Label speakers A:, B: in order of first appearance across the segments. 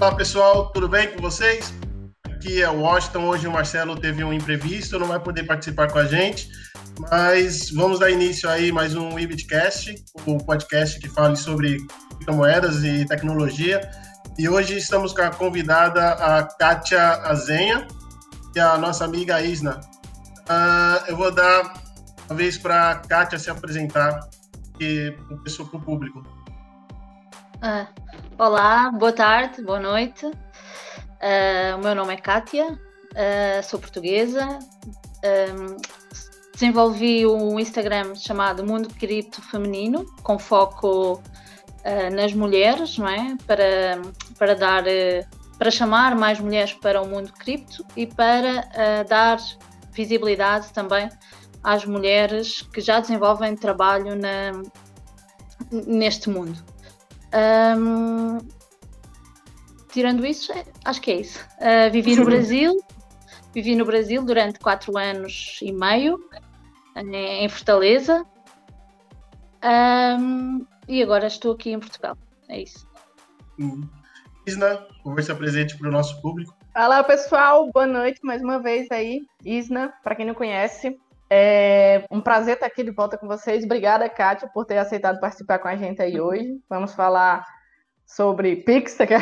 A: Olá pessoal, tudo bem com vocês? Aqui é Washington. Hoje o Marcelo teve um imprevisto, não vai poder participar com a gente, mas vamos dar início aí mais um Ibitcast, o podcast que fala sobre criptomoedas e tecnologia. E hoje estamos com a convidada, a Kátia Azenha, e a nossa amiga Isna. Uh, eu vou dar uma vez para a Kátia se apresentar para o público.
B: Ah, olá, boa tarde, boa noite. Uh, o meu nome é Kátia, uh, sou portuguesa. Um, desenvolvi um Instagram chamado Mundo Cripto Feminino, com foco uh, nas mulheres, não é? Para, para dar, para chamar mais mulheres para o mundo cripto e para dar visibilidade também às mulheres que já desenvolvem trabalho na, neste mundo. Um, tirando isso, é, acho que é isso. Uh, vivi no Brasil, vivi no Brasil durante quatro anos e meio, em Fortaleza, um, e agora estou aqui em Portugal. É isso.
A: Uhum. Isna, conversa presente para o nosso público.
C: Olá, pessoal. Boa noite mais uma vez aí. Isna, para quem não conhece, é um prazer estar aqui de volta com vocês. Obrigada, Kátia, por ter aceitado participar com a gente aí hoje. Vamos falar sobre Pix. é que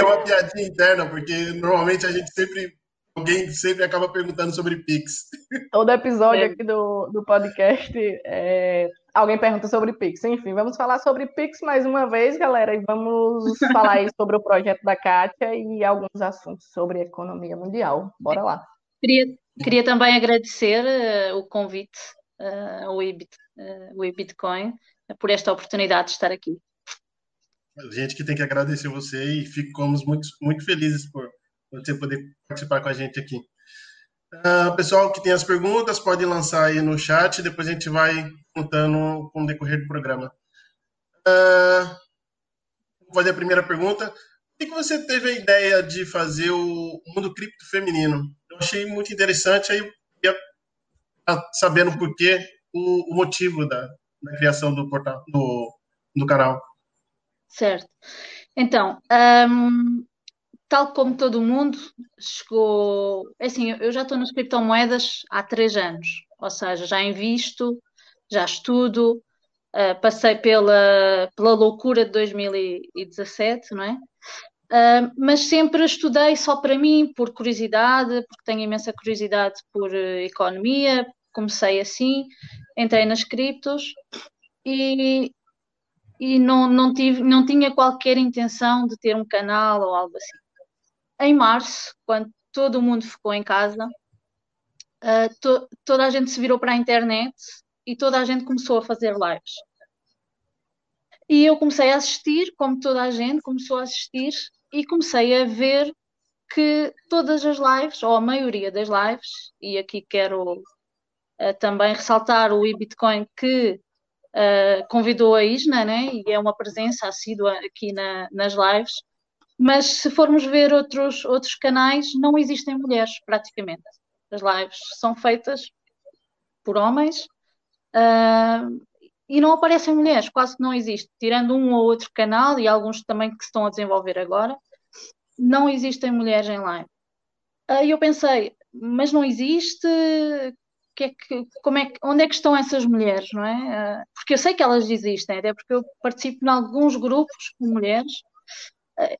A: é uma piadinha interna, porque normalmente a gente sempre. Alguém sempre acaba perguntando sobre Pix.
C: Todo episódio é. aqui do, do podcast, é, alguém pergunta sobre Pix. Enfim, vamos falar sobre Pix mais uma vez, galera, e vamos falar aí sobre o projeto da Kátia e alguns assuntos sobre economia mundial. Bora lá.
B: Queria, queria também agradecer uh, o convite uh, ao Ibit, uh, o Ibitcoin por esta oportunidade de estar aqui.
A: Gente que tem que agradecer você e ficamos muito, muito felizes por você poder participar com a gente aqui. Uh, pessoal que tem as perguntas, pode lançar aí no chat, depois a gente vai contando com o decorrer do programa. Uh, vou fazer a primeira pergunta. Por que você teve a ideia de fazer o mundo cripto feminino? Eu achei muito interessante, aí eu queria sabendo por quê, o, o motivo da, da, criação do portal, do, do canal.
B: Certo. Então, um, tal como todo mundo, chegou. É assim, eu já estou nas criptomoedas há três anos, ou seja, já invisto, já estudo, uh, passei pela, pela loucura de 2017, não é? Mas sempre estudei só para mim, por curiosidade, porque tenho imensa curiosidade por uh, economia. Comecei assim, entrei nas criptos e, e não, não, tive, não tinha qualquer intenção de ter um canal ou algo assim. Em março, quando todo o mundo ficou em casa, uh, to, toda a gente se virou para a internet e toda a gente começou a fazer lives. E eu comecei a assistir, como toda a gente começou a assistir, e comecei a ver que todas as lives, ou a maioria das lives, e aqui quero uh, também ressaltar o eBitcoin que uh, convidou a Isna, né, e é uma presença assídua aqui na, nas lives, mas se formos ver outros, outros canais, não existem mulheres praticamente. As lives são feitas por homens uh, e não aparecem mulheres, quase que não existe. Tirando um ou outro canal e alguns também que estão a desenvolver agora, não existem mulheres em live. Aí eu pensei, mas não existe, que é que, como é que, onde é que estão essas mulheres, não é? Ah, porque eu sei que elas existem, até porque eu participo em alguns grupos com mulheres, ah,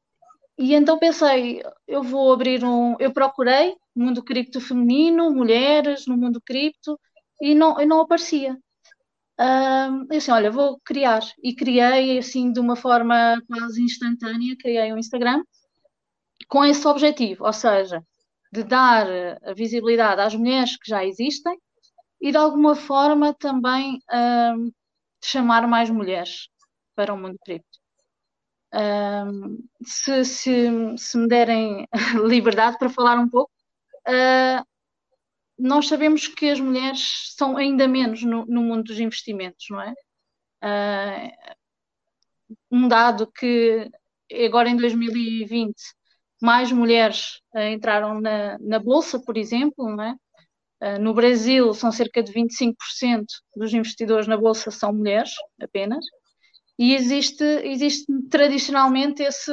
B: e então pensei, eu vou abrir um, eu procurei mundo cripto feminino, mulheres no mundo cripto, e não, e não aparecia. Um, eu assim, olha, vou criar. E criei assim de uma forma quase instantânea, criei um Instagram com esse objetivo, ou seja, de dar a visibilidade às mulheres que já existem e de alguma forma também um, chamar mais mulheres para o mundo cripto. Um, se, se, se, me derem liberdade para falar um pouco, uh, nós sabemos que as mulheres são ainda menos no, no mundo dos investimentos, não é? Uh, um dado que agora em 2020 mais mulheres uh, entraram na, na, Bolsa, por exemplo, não é? Uh, no Brasil são cerca de 25% dos investidores na Bolsa são mulheres apenas, E existe, existe tradicionalmente esse,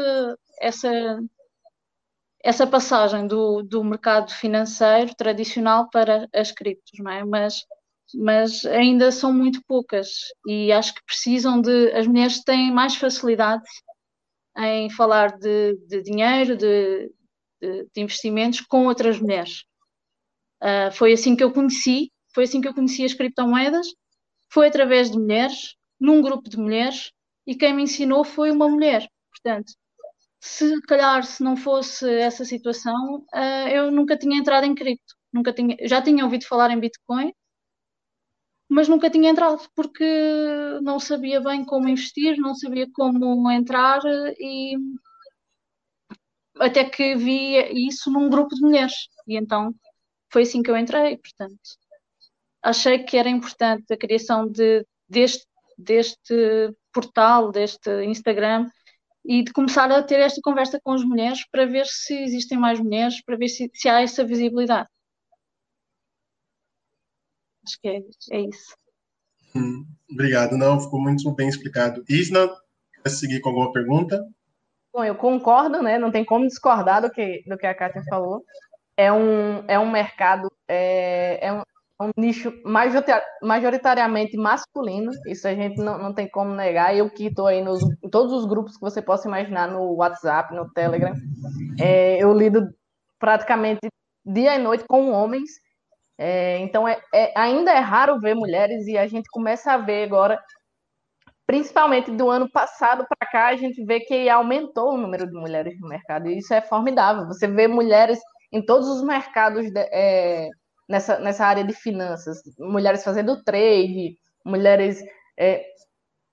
B: essa, essa passagem do, do mercado financeiro tradicional para as criptos, não é? Mas, mas ainda são muito poucas e acho que precisam de. As mulheres têm mais facilidade em falar de, de dinheiro, de, de, de, investimentos com outras mulheres. Uh, foi assim que eu conheci, foi assim que eu conheci as criptomoedas, foi através de mulheres, num grupo de mulheres, e quem me ensinou foi uma mulher. Portanto, se calhar se não fosse essa situação, uh, eu nunca tinha entrado em cripto. Nunca tinha, já tinha ouvido falar em Bitcoin, mas nunca tinha entrado porque não sabia bem como investir, não sabia como entrar e até que vi isso num grupo de mulheres e então foi assim que eu entrei, portanto achei que era importante a criação de, deste, deste portal, deste Instagram e de começar a ter esta conversa com as mulheres para ver se existem mais mulheres, para ver se, se há essa visibilidade. Acho que é, é isso.
A: Hum, obrigado, não, ficou muito bem explicado. Isna, quer seguir com alguma pergunta?
C: Bom, eu concordo, né? Não tem como discordar do que, do que a Kátia falou. É um, é um mercado, é, é um, um nicho majoritariamente masculino, isso a gente não, não tem como negar. Eu que estou aí nos, em todos os grupos que você possa imaginar, no WhatsApp, no Telegram, é, eu lido praticamente dia e noite com homens é, então, é, é, ainda é raro ver mulheres e a gente começa a ver agora, principalmente do ano passado para cá, a gente vê que aumentou o número de mulheres no mercado e isso é formidável. Você vê mulheres em todos os mercados de, é, nessa, nessa área de finanças, mulheres fazendo trade, mulheres é,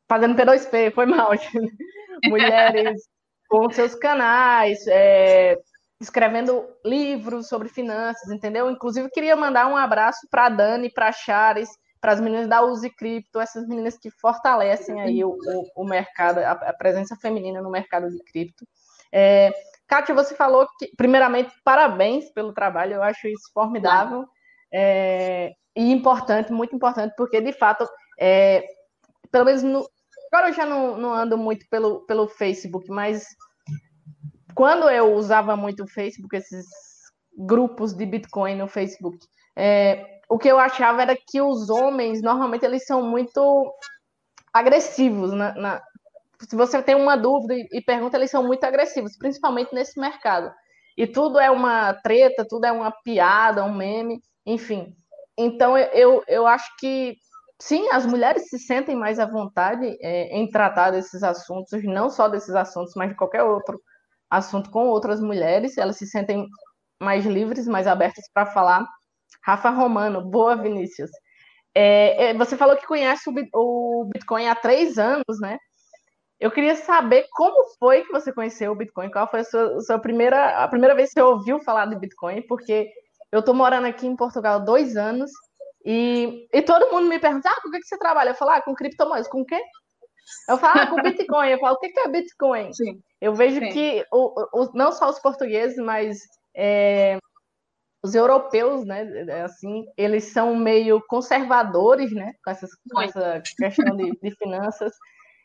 C: fazendo P2P, foi mal, mulheres com seus canais, é, escrevendo livros sobre finanças, entendeu? Inclusive, queria mandar um abraço para a Dani, para a Chares, para as meninas da Use Cripto, essas meninas que fortalecem aí o, o, o mercado, a, a, presença feminina no mercado de cripto. É, Kátia, você falou que, primeiramente, parabéns pelo trabalho, eu acho isso formidável é, e importante, muito importante, porque, de fato, é, pelo menos no, agora eu já não, não ando muito pelo, pelo Facebook, mas quando eu usava muito o Facebook, esses grupos de Bitcoin no Facebook, é, o que eu achava era que os homens, normalmente, eles são muito agressivos. Na, na... se você tem uma dúvida e, e pergunta, eles são muito agressivos, principalmente nesse mercado. E tudo é uma treta, tudo é uma piada, um meme, enfim. Então, eu, eu acho que, sim, as mulheres se sentem mais à vontade é, em tratar desses assuntos, não só desses assuntos, mas de qualquer outro assunto com outras mulheres, elas se sentem mais livres, mais abertas para falar. Rafa Romano, boa, Vinícius. É, é você falou que conhece o Bitcoin há três anos, né? Eu queria saber como foi que você conheceu o Bitcoin, qual foi a sua, a sua primeira, a primeira vez que você ouviu falar de Bitcoin, porque eu estou morando aqui em Portugal há dois anos e, e todo mundo me pergunta, ah, com o que, que você trabalha? Eu falo, ah, com criptomoedas, com o quê? Eu falo, ah, com Bitcoin. Eu falo, o que é Bitcoin? Sim. Eu vejo Sim. que o, o, não só os portugueses, mas é, os europeus, né, assim, eles são meio conservadores, né, com, essas, com essa questão de, de finanças.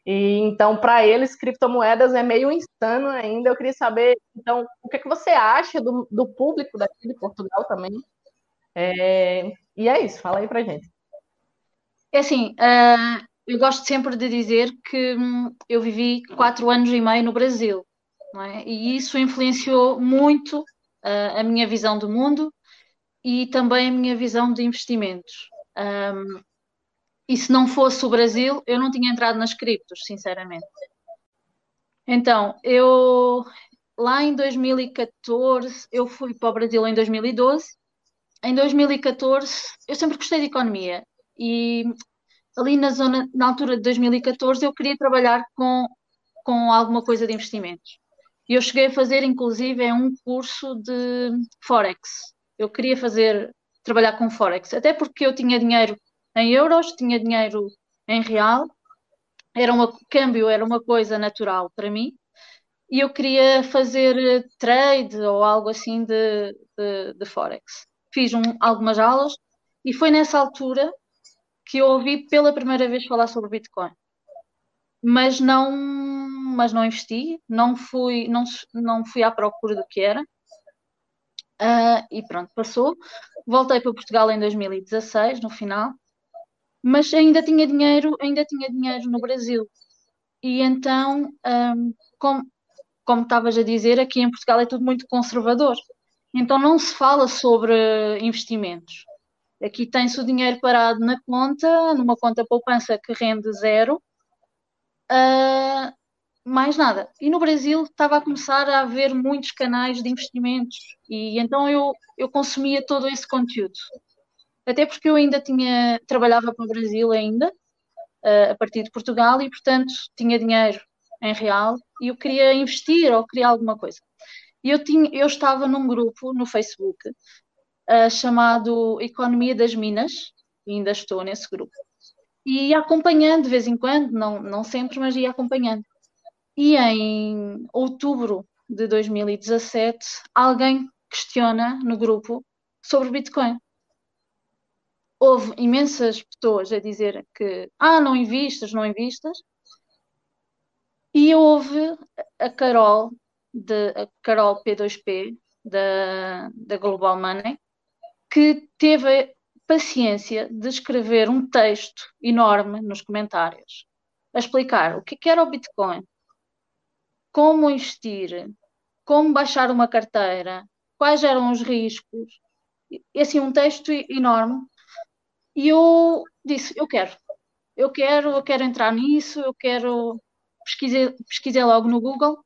C: E então, para eles, criptomoedas é meio insano ainda. Eu queria saber, então, o que, é que você acha do, do público daqui de Portugal também? É, e é isso, fala aí pra gente.
B: É assim, uh, eu gosto sempre de dizer que hum, eu vivi quatro anos e meio no Brasil, é? e isso influenciou muito uh, a minha visão do mundo e também a minha visão de investimentos. Um, e se não fosse o Brasil, eu não tinha entrado nas criptos, sinceramente. Então, eu lá em 2014, eu fui para o Brasil em 2012. Em 2014, eu sempre gostei de economia e ali na zona, na altura de 2014, eu queria trabalhar com, com alguma coisa de investimentos. E eu cheguei a fazer, inclusive, um curso de Forex. Eu queria fazer, trabalhar com Forex, até porque eu tinha dinheiro em euros, tinha dinheiro em real, era uma, câmbio era uma coisa natural para mim, e eu queria fazer trade ou algo assim de, de, de Forex. Fiz um, algumas aulas, e foi nessa altura que eu ouvi pela primeira vez falar sobre Bitcoin. mas não, mas não investi, não fui, não, não fui à procura do que era. Uh, e pronto, passou. Voltei para Portugal em 2016, no final, mas ainda tinha dinheiro, ainda tinha dinheiro no Brasil. E então, um, como, como estavas a dizer, aqui em Portugal é tudo muito conservador. Então não se fala sobre investimentos. Aqui tem-se o dinheiro parado na conta, numa conta poupança que rende zero, uh, mais nada. E no Brasil estava a começar a haver muitos canais de investimentos e então eu, eu consumia todo esse conteúdo. Até porque eu ainda tinha, trabalhava para o Brasil ainda, uh, a partir de Portugal, e portanto tinha dinheiro em real e eu queria investir ou queria alguma coisa. E eu, tinha, eu estava num grupo no Facebook uh, chamado Economia das Minas, e ainda estou nesse grupo. E ia acompanhando de vez em quando, não, não sempre, mas ia acompanhando. E em outubro de 2017, alguém questiona no grupo sobre Bitcoin. Houve imensas pessoas a dizer que, ah, não invistas, não invistas. E houve a Carol, de, a Carol P2P, da, da Global Money, que teve a paciência de escrever um texto enorme nos comentários a explicar o que era o Bitcoin, como investir, como baixar uma carteira, quais eram os riscos, e assim um texto enorme. E eu disse, eu quero, eu quero, eu quero entrar nisso, eu quero pesquisei, pesquisei logo no Google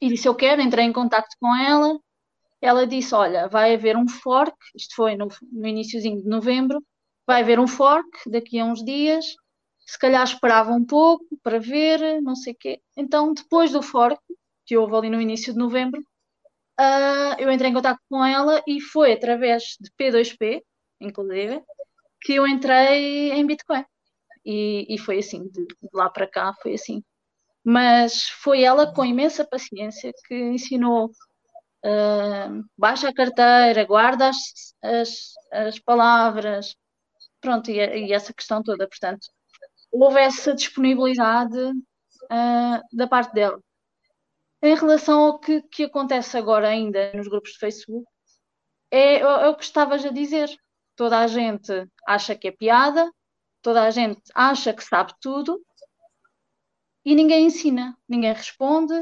B: e disse eu quero, entrei em contato com ela ela disse: Olha, vai haver um fork, isto foi no, no iníciozinho de novembro, vai haver um fork daqui a uns dias. Se calhar esperava um pouco para ver, não sei o quê. Então, depois do fork, que houve ali no início de novembro, uh, eu entrei em contato com ela e foi através de P2P, inclusive, que eu entrei em Bitcoin. E, e foi assim, de, de lá para cá foi assim. Mas foi ela com imensa paciência que ensinou uh, baixa a carteira, guarda as, as, as palavras, pronto, e, e, essa questão toda. Portanto, houve essa disponibilidade uh, da parte dela. Em relação ao que, que acontece agora ainda nos grupos de Facebook, é, é, o que estavas a dizer. Toda a gente acha que é piada, toda a gente acha que sabe tudo e ninguém ensina, ninguém responde,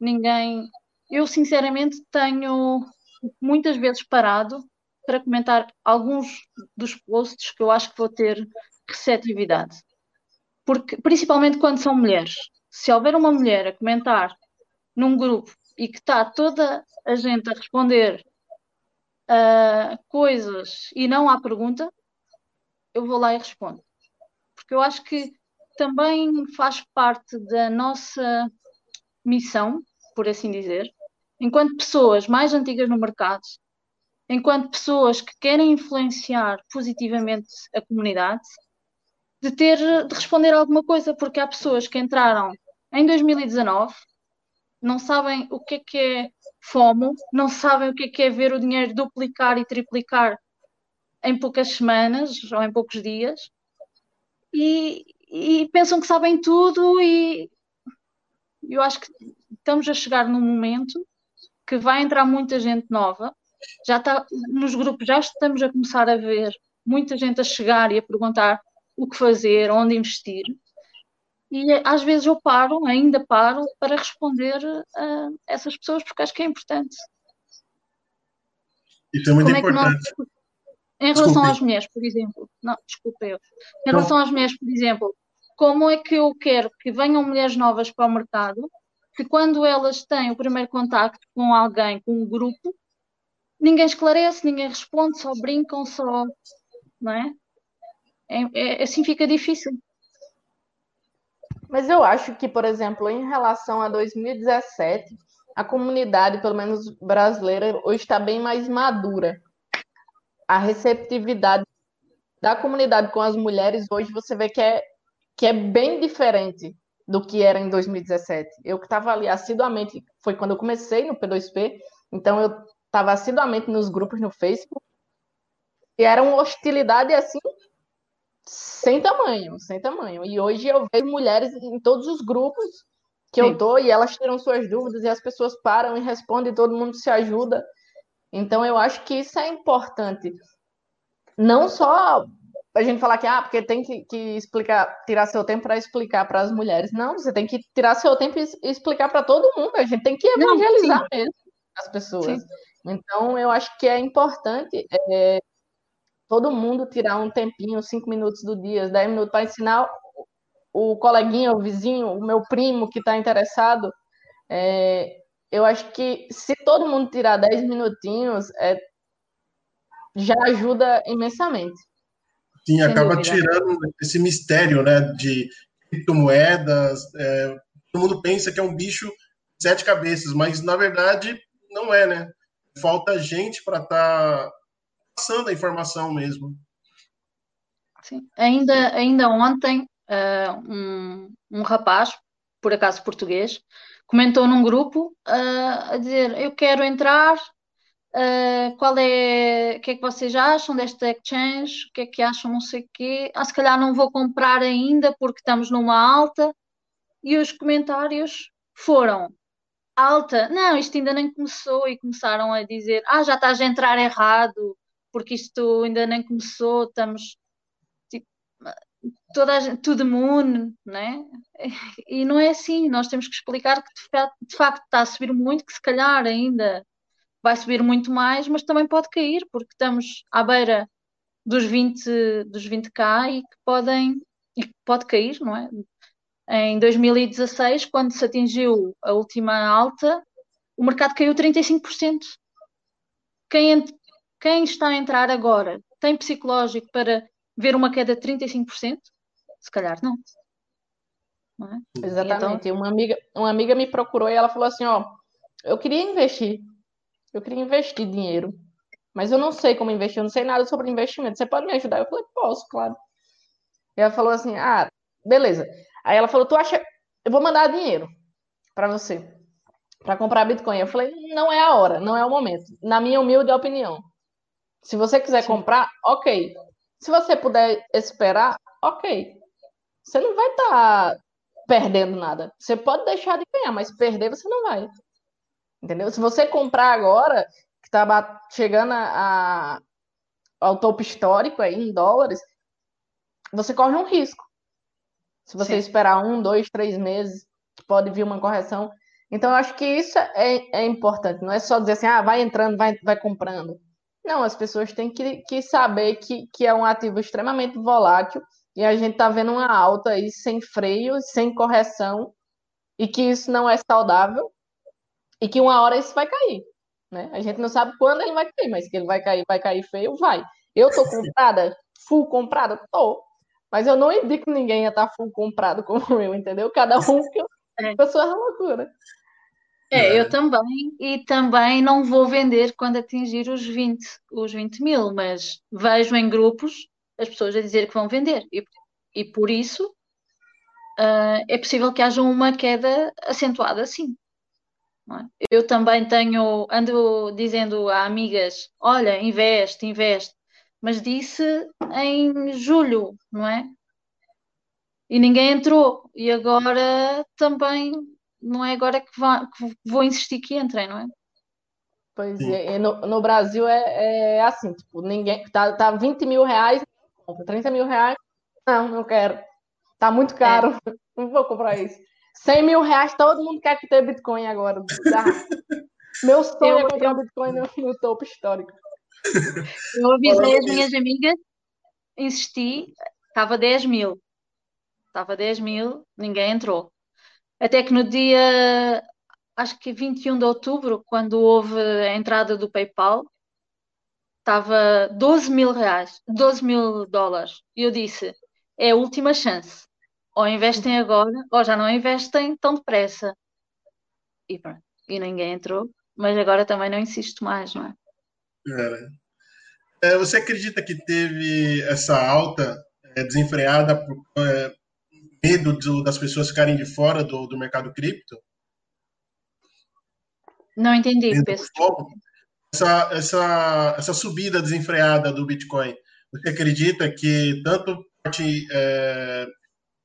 B: ninguém eu sinceramente tenho muitas vezes parado para comentar alguns dos posts que eu acho que vou ter receptividade. Porque, principalmente quando são mulheres. Se houver uma mulher a comentar num grupo e que está toda a gente a responder uh, coisas e não há pergunta, eu vou lá e respondo. Porque eu acho que também faz parte da nossa missão por assim dizer, enquanto pessoas mais antigas no mercado, enquanto pessoas que querem influenciar positivamente a comunidade, de ter de responder alguma coisa, porque há pessoas que entraram em 2019, não sabem o que é que é FOMO, não sabem o que é que é ver o dinheiro duplicar e triplicar em poucas semanas ou em poucos dias e, e pensam que sabem tudo e eu acho que estamos a chegar num momento que vai entrar muita gente nova. Já está nos grupos, já estamos a começar a ver muita gente a chegar e a perguntar o que fazer, onde investir. E às vezes eu paro, ainda paro, para responder a essas pessoas, porque acho que é importante.
A: Isso é muito Como importante. É nós,
B: em relação desculpe. às mulheres, por exemplo, não, desculpa eu. Em relação às mulheres, por exemplo, como é que eu quero que venham mulheres novas para o mercado que quando elas têm o primeiro contacto com alguém, com um grupo, ninguém esclarece, ninguém responde, só brincam, só. Não é? é, é assim fica difícil.
C: Mas eu acho que, por exemplo, em relação a 2017, a comunidade, pelo menos brasileira, hoje está bem mais madura. A receptividade da comunidade com as mulheres hoje você vê que é, que é bem diferente do que era em 2017. Eu que estava ali assiduamente, foi quando eu comecei no P2P, então eu estava assiduamente nos grupos no Facebook, e era uma hostilidade assim sem tamanho, sem tamanho. E hoje eu vejo mulheres em todos os grupos que Sim. eu tô e elas tiram suas dúvidas e as pessoas param e respondem, todo mundo se ajuda. Então eu acho que isso é importante. Não só a gente falar que ah, porque tem que, que explicar, tirar seu tempo para explicar para as mulheres. Não, você tem que tirar seu tempo e explicar para todo mundo. A gente tem que evangelizar Não, mesmo as pessoas. Sim. Então eu acho que é importante é, todo mundo tirar um tempinho, cinco minutos do dia, dez minutos, para ensinar o coleguinha, o vizinho, o meu primo que está interessado. É, eu acho que se todo mundo tirar dez minutinhos, é, já ajuda imensamente.
A: Sim, acaba dúvida. tirando esse mistério né, de criptomoedas. É, todo mundo pensa que é um bicho de sete cabeças, mas na verdade não é, né? Falta gente para estar tá passando a informação mesmo.
B: Sim. Ainda, ainda ontem, uh, um, um rapaz, por acaso português, comentou num grupo uh, a dizer: Eu quero entrar. Uh, qual é, o que é que vocês acham desta exchange? O que é que acham, não sei o quê? Ah, se calhar não vou comprar ainda porque estamos numa alta. E os comentários foram: alta, não, isto ainda nem começou. E começaram a dizer: Ah, já estás a entrar errado, porque isto ainda nem começou, estamos tipo, toda gente, tudo imune, né? E não é assim, nós temos que explicar que de facto está a subir muito, que se calhar ainda vai subir muito mais, mas também pode cair, porque estamos à beira dos 20, dos 20k e que podem e pode cair, não é? Em 2016, quando se atingiu a última alta, o mercado caiu 35%. Quem, quem está a entrar agora tem psicológico para ver uma queda de 35%? Se calhar não.
C: não é? Exatamente. Então... Uma, amiga, uma amiga me procurou e ela falou assim: Ó, eu queria investir. Eu queria investir dinheiro. Mas eu não sei como investir, eu não sei nada sobre investimento. Você pode me ajudar? Eu falei: Posso, claro. E ela falou assim: Ah, beleza. Aí ela falou: Tu acha. Eu vou mandar dinheiro para você para comprar Bitcoin. Eu falei: Não é a hora, não é o momento. Na minha humilde opinião. Se você quiser Sim. comprar, ok. Se você puder esperar, ok. Você não vai estar tá perdendo nada. Você pode deixar de ganhar, mas perder você não vai. Entendeu? Se você comprar agora, que está chegando a, a, ao topo histórico aí em dólares, você corre um risco. Se você Sim. esperar um, dois, três meses, pode vir uma correção. Então, eu acho que isso é, é importante. Não é só dizer assim, ah, vai entrando, vai, vai comprando. Não, as pessoas têm que, que saber que, que é um ativo extremamente volátil e a gente está vendo uma alta aí sem freio, sem correção, e que isso não é saudável e que uma hora isso vai cair. Né? A gente não sabe quando ele vai cair, mas que ele vai cair, vai cair feio, vai. Eu tô comprada, full comprada, tô. Mas eu não indico ninguém a estar tá full comprado como eu, entendeu? Cada um que eu, é. a sua loucura.
B: É, eu também, e também não vou vender quando atingir os 20, os 20 mil, mas vejo em grupos as pessoas a dizer que vão vender, e, e por isso uh, é possível que haja uma queda acentuada sim. É? Eu também tenho, ando dizendo a amigas, olha, investe, investe, mas disse em julho, não é? E ninguém entrou, e agora também não é agora que, vá, que vou insistir que entrem, não é?
C: Pois é, no, no Brasil é, é, assim, tipo, ninguém. Tá, tá 20 mil reais, compra 30 mil reais. Não, não quero. Tá muito caro. É. Não vou comprar isso. 100 mil reais, todo mundo quer que tenha Bitcoin agora. Tá. Meu sonho eu, é comprar eu... Bitcoin no, no topo histórico.
B: Eu avisei as minhas amigas, insisti, estava 10 mil. Estava 10 mil, ninguém entrou. Até que no dia, acho que 21 de outubro, quando houve a entrada do PayPal, estava 12 mil reais, 12 mil dólares. E eu disse: é a última chance. Ou investem agora, ou já não investem tão depressa. E pronto. E ninguém entrou, mas agora também não insisto mais, não é?
A: É, você acredita que teve essa alta é, desenfreada por, é, medo do, das pessoas ficarem de fora do, do mercado cripto?
B: Não entendi, pessoal.
A: Essa, essa, essa subida desenfreada do Bitcoin, você acredita que tanto suporte é,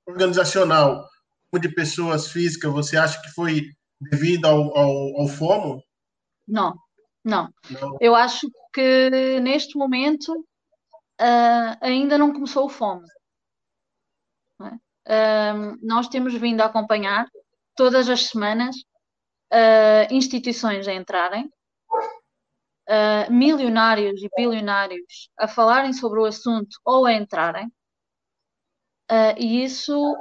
A: organizacional como de pessoas físicas, você acha que foi devido ao, ao, ao FOMO?
B: Não, não, não. Eu acho que neste momento uh, ainda não começou o FOMO. Nós temos vindo a acompanhar todas as semanas uh, instituições a entrarem, uh, milionários e bilionários a falarem sobre o assunto ou a entrarem, uh, e isso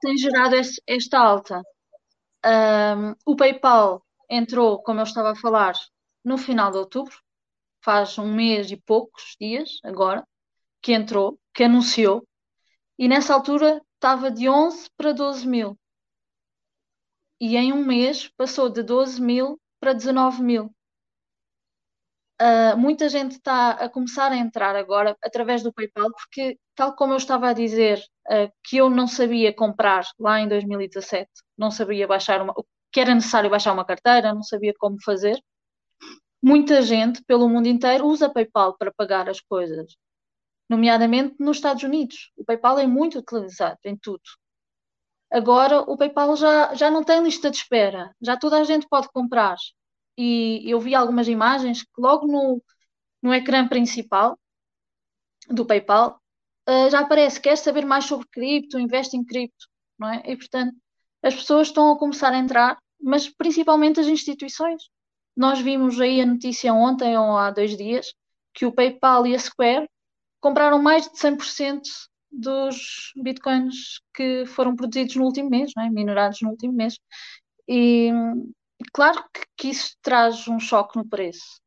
B: tem gerado esta alta. o PayPal entrou, como eu estava a falar, no final de outubro, faz um mês e poucos dias agora, que entrou, que anunciou, e nessa altura estava de 11 para 12 mil e em um mês passou de 12 mil para 19 mil. Uh, muita gente está a começar a entrar agora através do PayPal, porque, tal como eu estava a dizer, uh, que eu não sabia comprar lá em 2017, não sabia baixar uma, que era necessário baixar uma carteira, não sabia como fazer. Muita gente pelo mundo inteiro usa PayPal para pagar as coisas, nomeadamente nos Estados Unidos. O PayPal é muito utilizado em tudo. Agora o PayPal já, já não tem lista de espera, já toda a gente pode comprar. E eu vi algumas imagens que logo no, no ecrã principal do PayPal uh, já aparece, quer saber mais sobre cripto, investe em cripto, não é? E portanto as pessoas estão a começar a entrar, mas principalmente as instituições. Nós vimos aí a notícia ontem ou há dois dias que o PayPal e a Square compraram mais de 100% dos bitcoins que foram produzidos no último mês, é? minerados no último mês. E claro que, que isso traz um choque no preço.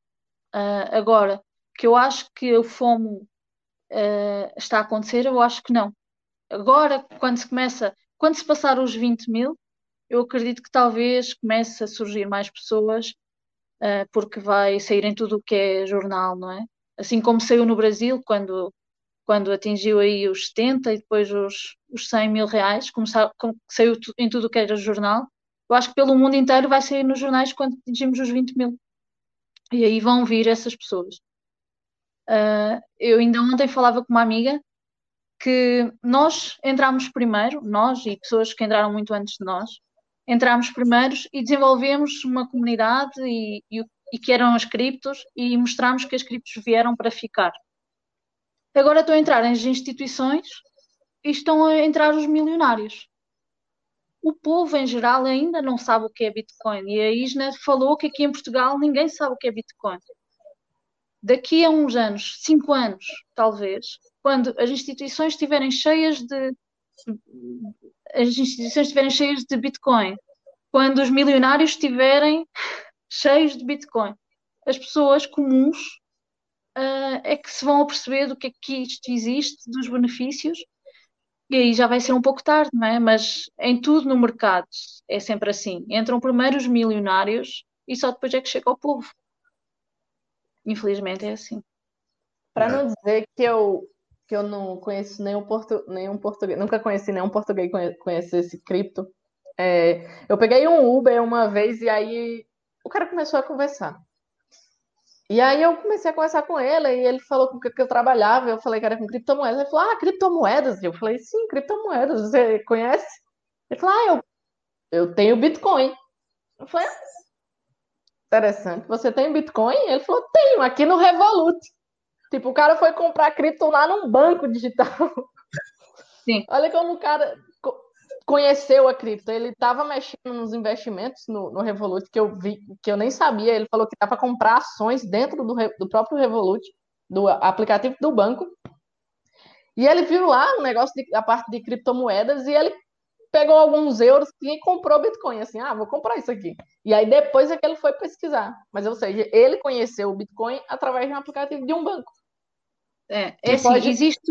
B: Uh, agora, que eu acho que o FOMO uh, está a acontecer, eu acho que não. Agora, quando se começa, quando se passar os 20 mil, eu acredito que talvez comece a surgir mais pessoas, uh, porque vai sair em tudo o que é jornal, não é? Assim como saiu no Brasil, quando quando atingiu aí os 70 e depois os, os 100 mil reais, começou, saiu em tudo o que era jornal. Eu acho que pelo mundo inteiro vai sair nos jornais quando atingimos os 20 mil. E aí vão vir essas pessoas. Uh, eu ainda ontem falava com uma amiga que nós entramos primeiro, nós e pessoas que entraram muito antes de nós, entramos primeiros e desenvolvemos uma comunidade e, e, e que eram as criptos e mostramos que as criptos vieram para ficar. Agora estão a entrar as instituições e estão a entrar os milionários. O povo em geral ainda não sabe o que é Bitcoin. E a Isna falou que aqui em Portugal ninguém sabe o que é Bitcoin. Daqui a uns anos, cinco anos, talvez, quando as instituições estiverem cheias de as instituições estiverem cheias de Bitcoin, quando os milionários estiverem cheios de Bitcoin, as pessoas comuns uh, é que se vão a perceber do que é que isto existe, dos benefícios, e aí já vai ser um pouco tarde, não é? Mas em tudo no mercado é sempre assim. Entram primeiro os milionários e só depois é que chega ao povo. Infelizmente é assim.
C: Para não dizer que eu que eu não conheço nenhum, portu, nenhum português, nunca conheci nenhum português que conhece esse cripto. É, eu peguei um Uber uma vez e aí o cara começou a conversar. E aí eu comecei a conversar com ele, e ele falou com o que eu trabalhava, eu falei que era com criptomoedas. Ele falou, ah, criptomoedas? E eu falei, sim, criptomoedas, você conhece? Ele falou, ah, eu, eu tenho Bitcoin. Eu falei, ah, interessante, você tem Bitcoin? Ele falou, tenho, aqui no Revolut. Tipo, o cara foi comprar cripto lá num banco digital. Sim. Olha como o cara conheceu a cripto. Ele estava mexendo nos investimentos no, no, Revolut, que eu vi, que eu nem sabia. Ele falou que dá para comprar ações dentro do, do próprio Revolut, do aplicativo do banco. E ele viu lá o um negócio de, a parte de criptomoedas e ele pegou alguns euros e comprou Bitcoin. Assim, ah, vou comprar isso aqui. E aí depois é que ele foi pesquisar. Mas, ou seja, ele conheceu o Bitcoin através de um aplicativo de um banco.
B: É, é assim, pode... existe,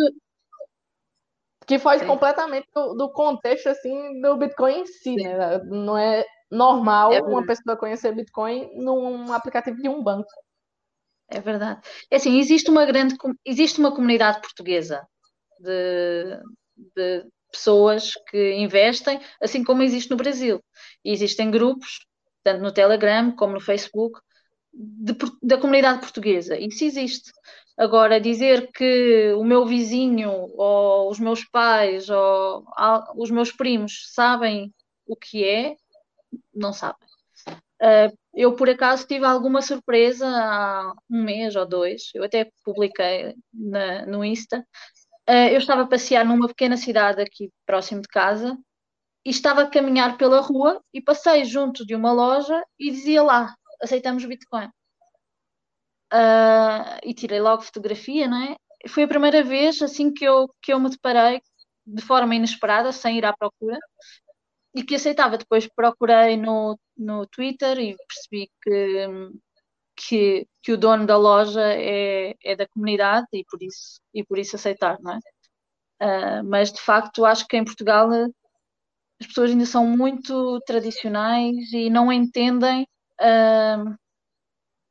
C: que foge é. completamente do, do, contexto assim do Bitcoin em si, né? Não é normal é uma pessoa conhecer Bitcoin num aplicativo de um banco.
B: É verdade. É assim, existe uma grande existe uma comunidade portuguesa de, de pessoas que investem, assim como existe no Brasil. E existem grupos, tanto no Telegram como no Facebook, de, da comunidade portuguesa. Isso existe. Agora, dizer que o meu vizinho ou os meus pais ou os meus primos sabem o que é, não sabem. Uh, eu, por acaso, tive alguma surpresa há um mês ou dois, eu até publiquei na, no Insta. Uh, eu estava a passear numa pequena cidade aqui próximo de casa e estava a caminhar pela rua e passei junto de uma loja e dizia lá: aceitamos Bitcoin. Uh, e tirei logo fotografia, não é? Foi a primeira vez assim que eu, que eu me deparei de forma inesperada, sem ir à procura, e que aceitava. Depois procurei no, no Twitter e percebi que, que, que o dono da loja é, é da comunidade e por isso, e por isso aceitar, não é? Uh, mas de facto acho que em Portugal as pessoas ainda são muito tradicionais e não entendem uh,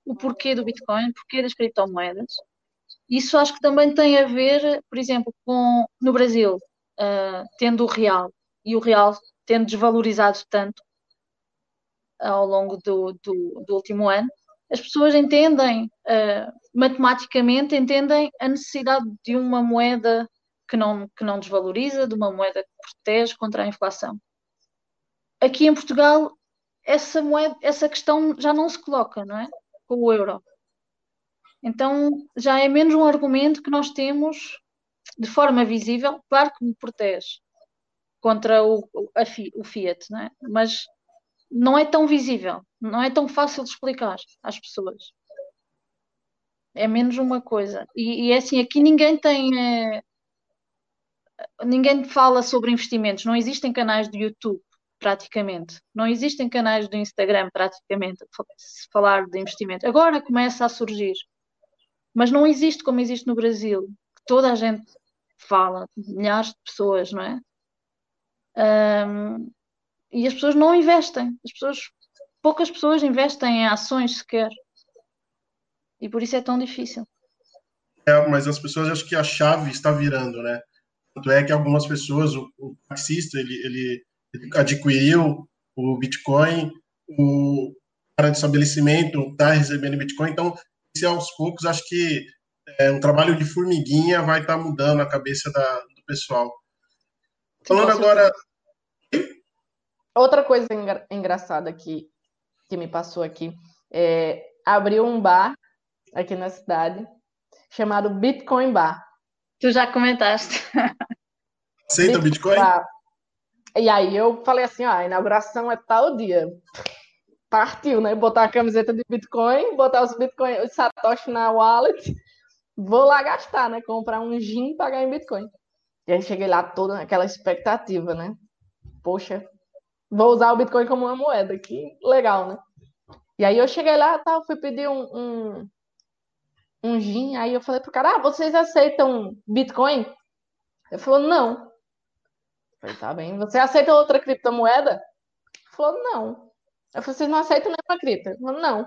B: o porquê do Bitcoin, o porquê das criptomoedas. Isso acho que também tem a ver, por exemplo, com no Brasil, uh, tendo o real e o real tendo desvalorizado tanto ao longo do, do, do último ano, as pessoas entendem, uh, matematicamente, entendem a necessidade de uma moeda que não, que não desvaloriza, de uma moeda que protege contra a inflação. Aqui em Portugal, essa, moeda, essa questão já não se coloca, não é? Com o euro. Então, já é menos um argumento que nós temos de forma visível, claro que me protege, contra o, a, o Fiat, não é? mas não é tão visível, não é tão fácil de explicar às pessoas. É menos uma coisa. E, e é assim, aqui ninguém tem. É, ninguém fala sobre investimentos, não existem canais de YouTube, praticamente. Não existem canais do Instagram, praticamente, se falar de investimento. Agora começa a surgir. Mas não existe como existe no Brasil, que toda a gente fala, milhares de pessoas, não é? Um, e as pessoas não investem. As pessoas, poucas pessoas investem em ações sequer. E por isso é tão difícil.
A: É, mas as pessoas acho que a chave está virando, né? Tanto é que algumas pessoas, o, o taxista, ele, ele, ele adquiriu o Bitcoin, o cara de estabelecimento está recebendo Bitcoin, então, se aos poucos, acho que é, um trabalho de formiguinha vai estar tá mudando a cabeça da, do pessoal. Falando agora.
C: Outra coisa engra engraçada que, que me passou aqui é abriu um bar aqui na cidade chamado Bitcoin Bar.
B: Tu já comentaste.
A: Aceita Bitcoin? Bar.
C: E aí eu falei assim, ó, a inauguração é tal dia. Partiu, né? Botar a camiseta de Bitcoin, botar os Bitcoin, os Satoshi na wallet, vou lá gastar, né? Comprar um gin e pagar em Bitcoin. E aí cheguei lá toda naquela expectativa, né? Poxa, vou usar o Bitcoin como uma moeda, que legal, né? E aí eu cheguei lá, tal, fui pedir um, um, um gin, aí eu falei pro cara, ah, vocês aceitam Bitcoin? Ele falou, não. Falei, tá bem, você aceita outra criptomoeda? Falou, não. Eu falei, vocês não aceitam nenhuma cripto? Falou, não.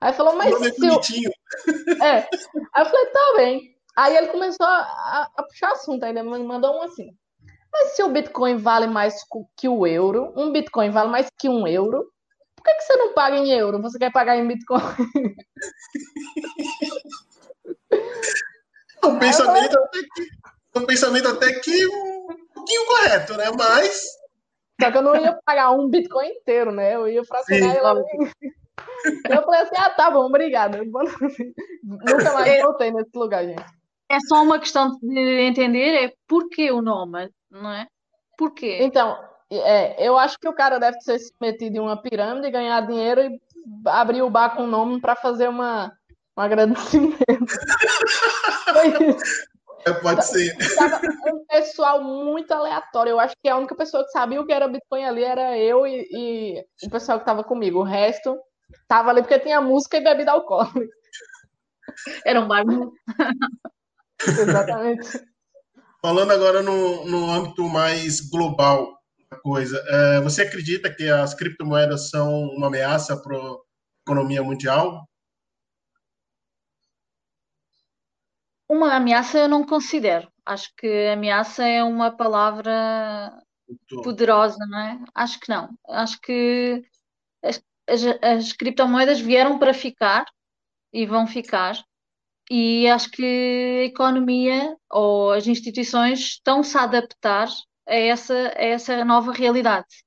C: Aí falou, mas
A: é se eu...
C: É. Aí eu falei, tá bem. Aí ele começou a, a puxar assunto, ainda me mandou um assim. Mas se o Bitcoin vale mais que o euro, um Bitcoin vale mais que um euro, por que, que você não paga em euro? Você quer pagar em Bitcoin?
A: um pensamento até que, um pensamento até que pouquinho correto, né? Mas.
C: Só que eu não ia pagar um Bitcoin inteiro, né? Eu ia fracionar ela. Eu falei assim, ah, tá bom, obrigada. Nunca mais voltei nesse lugar, gente.
B: É só uma questão de entender é porquê o nome, não é? Porquê?
C: Então, é, eu acho que o cara deve ter se metido em uma pirâmide, ganhar dinheiro e abrir o bar com o nome para fazer uma, um agradecimento.
A: É, pode ser.
C: Tava um pessoal muito aleatório. Eu acho que a única pessoa que sabia o que era Bitcoin ali era eu e, e o pessoal que estava comigo. O resto tava ali porque tinha música e bebida alcoólica.
B: Era um bar.
C: Exatamente.
A: Falando agora no, no âmbito mais global da coisa, é, você acredita que as criptomoedas são uma ameaça para a economia mundial?
B: Uma ameaça eu não considero. Acho que ameaça é uma palavra poderosa, não é? Acho que não. Acho que as, as, as criptomoedas vieram para ficar e vão ficar e acho que a economia ou as instituições estão-se a adaptar a essa, a essa nova realidade.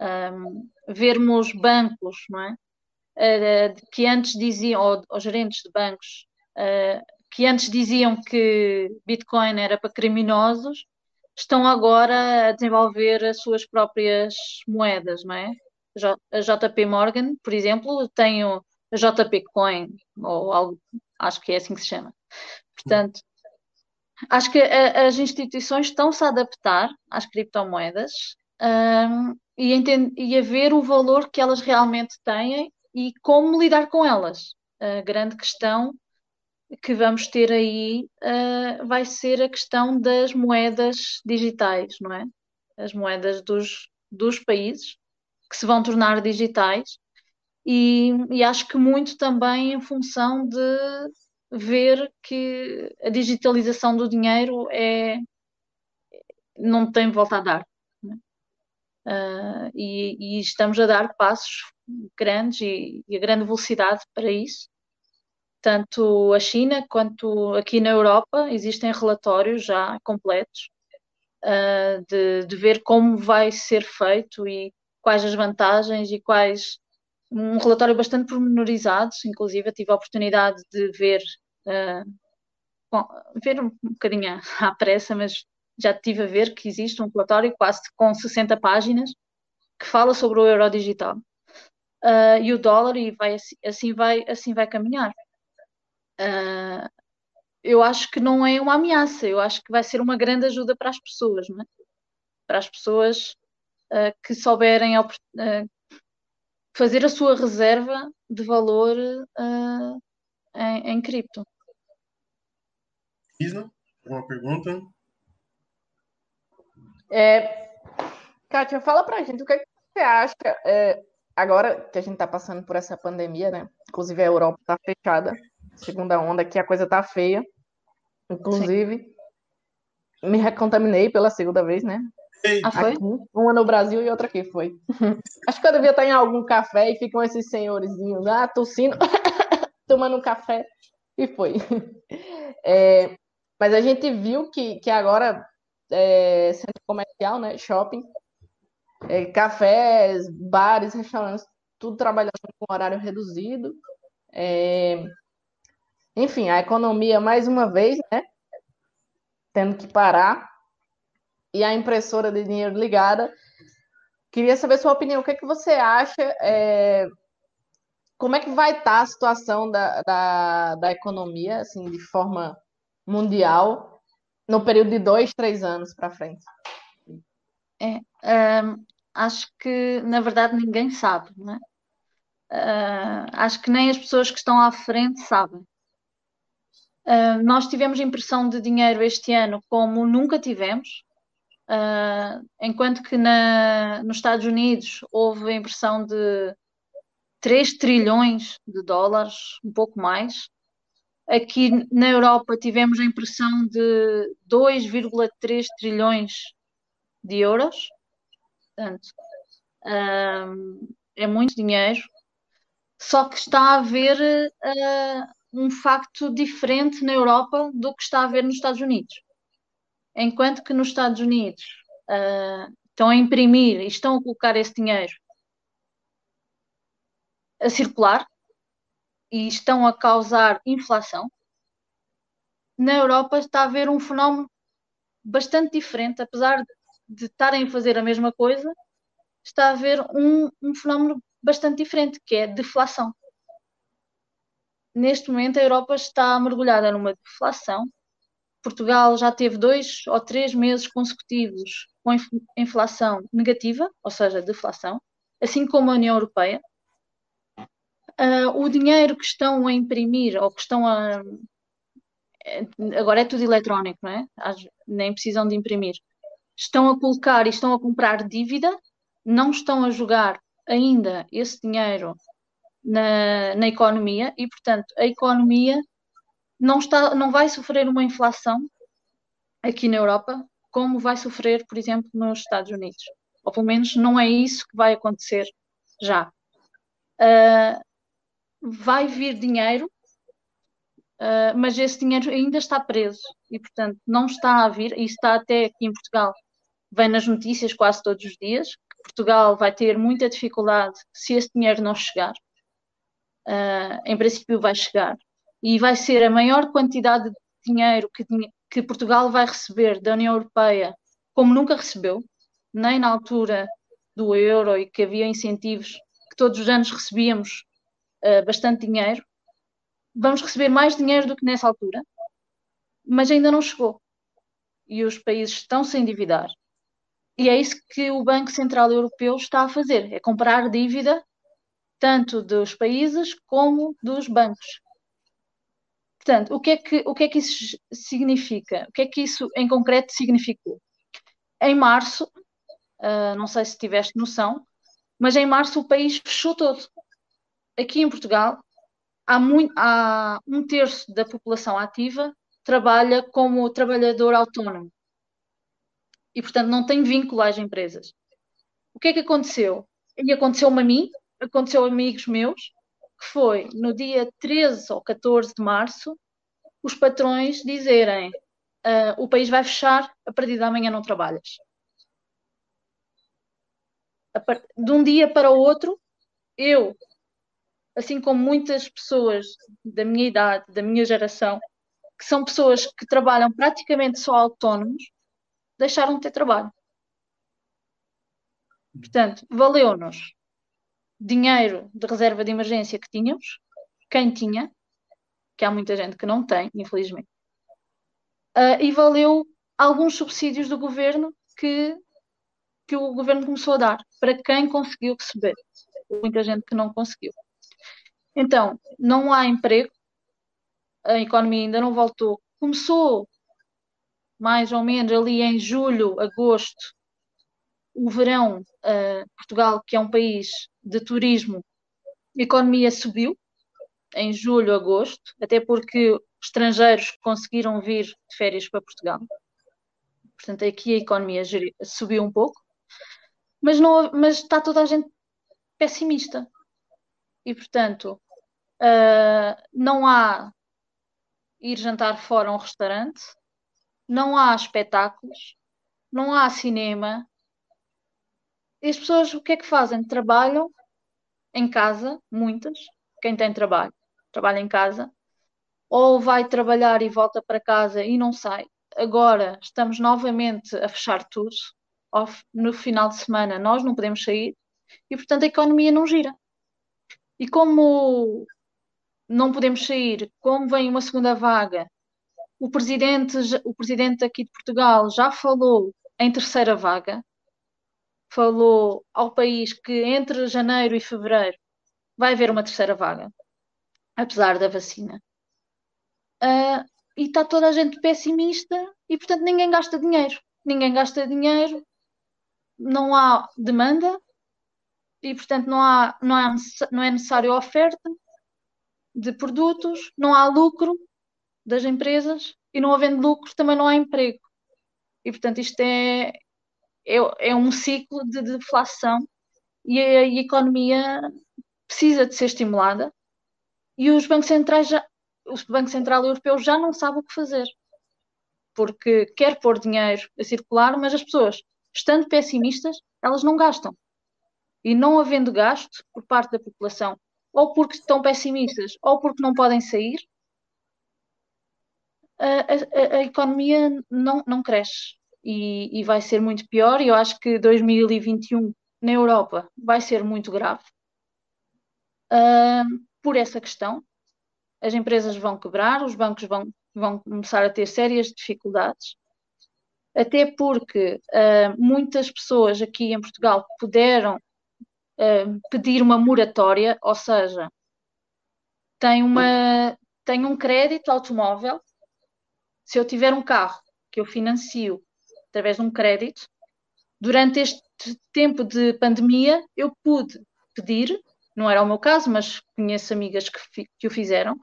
B: Um, vermos bancos, não é? Uh, que antes diziam, ou, ou gerentes de bancos, uh, que antes diziam que Bitcoin era para criminosos, estão agora a desenvolver as suas próprias moedas, não é? A JP Morgan, por exemplo, tem o JP Coin, ou algo, acho que é assim que se chama. Portanto, acho que a, as instituições estão-se a adaptar às criptomoedas um, e, entende, e a ver o valor que elas realmente têm e como lidar com elas. A grande questão que vamos ter aí uh, vai ser a questão das moedas digitais, não é? As moedas dos, dos países que se vão tornar digitais e, e acho que muito também em função de ver que a digitalização do dinheiro é não tem volta a dar. Uh, e, e, estamos a dar passos grandes e, e, a grande velocidade para isso. Tanto a China quanto aqui na Europa existem relatórios já completos uh, de, de ver como vai ser feito e quais as vantagens e quais um relatório bastante pormenorizado, inclusive tive a oportunidade de ver, uh, bom, ver um, bocadinho à pressa, mas já tive a ver que existe um relatório quase com 60 páginas que fala sobre o euro digital uh, e o dólar e vai assim, assim vai assim vai caminhar. Uh, eu acho que não é uma ameaça, eu acho que vai ser uma grande ajuda para as pessoas, é? para as pessoas uh, que souberem fazer a sua reserva de valor em, em cripto.
A: Isna, alguma pergunta?
C: É, Kátia, fala pra gente o que, é que você acha, é, agora que a gente tá passando por essa pandemia, né? Inclusive a Europa tá fechada, segunda onda, que a coisa tá feia. Inclusive, Sim. me recontaminei pela segunda vez, né?
B: Ah, foi?
C: Uma no Brasil e outra aqui, foi. Acho que eu devia estar em algum café e ficam esses senhorzinhos lá tossindo, tomando um café, e foi. É, mas a gente viu que, que agora é, centro comercial, né, shopping, é, cafés, bares, restaurantes, tudo trabalhando com horário reduzido. É, enfim, a economia, mais uma vez, né, tendo que parar, e a impressora de dinheiro ligada. Queria saber sua opinião, o que, é que você acha, é, como é que vai estar a situação da, da, da economia, assim, de forma mundial, no período de dois, três anos para frente?
B: É, um, acho que, na verdade, ninguém sabe, não é? Uh, acho que nem as pessoas que estão à frente sabem. Uh, nós tivemos impressão de dinheiro este ano como nunca tivemos, uh, enquanto que na, nos Estados Unidos houve a impressão de 3 trilhões de dólares, um pouco mais. Aqui na Europa tivemos a impressão de 2,3 trilhões de euros. Portanto, um, é muito dinheiro. Só que está a haver uh, um facto diferente na Europa do que está a haver nos Estados Unidos. Enquanto que nos Estados Unidos uh, estão a imprimir e estão a colocar esse dinheiro a circular, e estão a causar inflação, na Europa está a haver um fenómeno bastante diferente, apesar de estarem a fazer a mesma coisa, está a haver um, um fenómeno bastante diferente, que é deflação. Neste momento, a Europa está mergulhada numa deflação. Portugal já teve dois ou três meses consecutivos com inflação negativa, ou seja, deflação, assim como a União Europeia uh, o dinheiro que estão a imprimir ou que estão a. Agora é tudo eletrónico, não é? Nem precisam de imprimir. Estão a colocar e estão a comprar dívida, não estão a jogar ainda esse dinheiro na, na economia e, portanto, a economia não, está, não vai sofrer uma inflação aqui na Europa como vai sofrer, por exemplo, nos Estados Unidos. Ou pelo menos não é isso que vai acontecer já. Uh, vai vir dinheiro uh, mas esse dinheiro ainda está preso e, portanto, não está a vir, e está até aqui em Portugal, vem nas notícias quase todos os dias, Portugal vai ter muita dificuldade se esse dinheiro não chegar. Uh, em princípio, vai chegar. E vai ser a maior quantidade de dinheiro que, que Portugal vai receber da União Europeia, como nunca recebeu, nem na altura do euro e que havia incentivos que todos os anos recebíamos uh, bastante dinheiro. Vamos receber mais dinheiro do que nessa altura, mas ainda não chegou. E os países estão se endividar. E é isso que o Banco Central Europeu está a fazer: é comprar dívida tanto dos países como dos bancos. Portanto, o que é que, o que, é que isso significa? O que é que isso em concreto significou? Em março, uh, não sei se tiveste noção, mas em março o país fechou todo. Aqui em Portugal, há, muito, há um terço da população ativa trabalha como trabalhador autónomo e, portanto, não tem vínculo às empresas. O que é que aconteceu? E aconteceu-me a mim, aconteceu a amigos meus, que foi no dia 13 ou 14 de março, os patrões dizerem uh, o país vai fechar, a partir de amanhã não trabalhas. De um dia para o outro, eu, assim como muitas pessoas da minha idade, da minha geração, que são pessoas que trabalham praticamente só autónomos, deixaram de ter trabalho. Portanto, valeu-nos dinheiro de reserva de emergência que tínhamos, quem tinha, que há muita gente que não tem, infelizmente, uh, e valeu alguns subsídios do governo que, que o governo começou a dar para quem conseguiu receber. Muita gente que não conseguiu. Então, não há emprego, a economia ainda não voltou. Começou mais ou menos ali em julho, agosto, o verão, uh, Portugal, que é um país de turismo, a economia subiu em julho, agosto, até porque estrangeiros conseguiram vir de férias para Portugal. Portanto, aqui a economia subiu um pouco, mas, não, mas está toda a gente pessimista. E, portanto, uh, não há ir jantar fora a um restaurante, não há espetáculos, não há cinema. E as pessoas o que é que fazem? Trabalham em casa, muitas, quem tem trabalho, trabalha em casa, ou vai trabalhar e volta para casa e não sai. Agora estamos novamente a fechar tudo. No final de semana nós não podemos sair e, portanto, a economia não gira. E como não podemos sair, como vem uma segunda vaga o presidente, o presidente aqui de Portugal já falou em terceira vaga, falou ao país que entre janeiro e fevereiro vai haver uma terceira vaga, apesar da vacina. Uh, e está toda a gente pessimista e, portanto, ninguém gasta dinheiro. Ninguém gasta dinheiro, não há demanda e, portanto, não, há, não, há, não é necessário oferta de produtos, não há lucro das empresas e não havendo lucro também não há emprego. E, portanto, isto é, é, é um ciclo de deflação e a, a, economia precisa de ser estimulada e os bancos centrais já, o Banco Central Europeu já não sabe o que fazer. Porque quer pôr dinheiro a circular, mas as pessoas, estando pessimistas, elas não gastam. E não havendo gasto por parte da população, ou porque estão pessimistas, ou porque não podem sair, a, a, a economia não, não cresce e, e, vai ser muito pior. E eu acho que 2021 na Europa vai ser muito grave uh, por essa questão. As empresas vão quebrar, os bancos vão, vão começar a ter sérias dificuldades, até porque uh, muitas pessoas aqui em Portugal puderam uh, pedir uma moratória, ou seja, tem, uma, tem um crédito automóvel se eu tiver um carro que eu financio através de um crédito, durante este tempo de pandemia eu pude pedir, não era o meu caso, mas conheço amigas que, que o fizeram,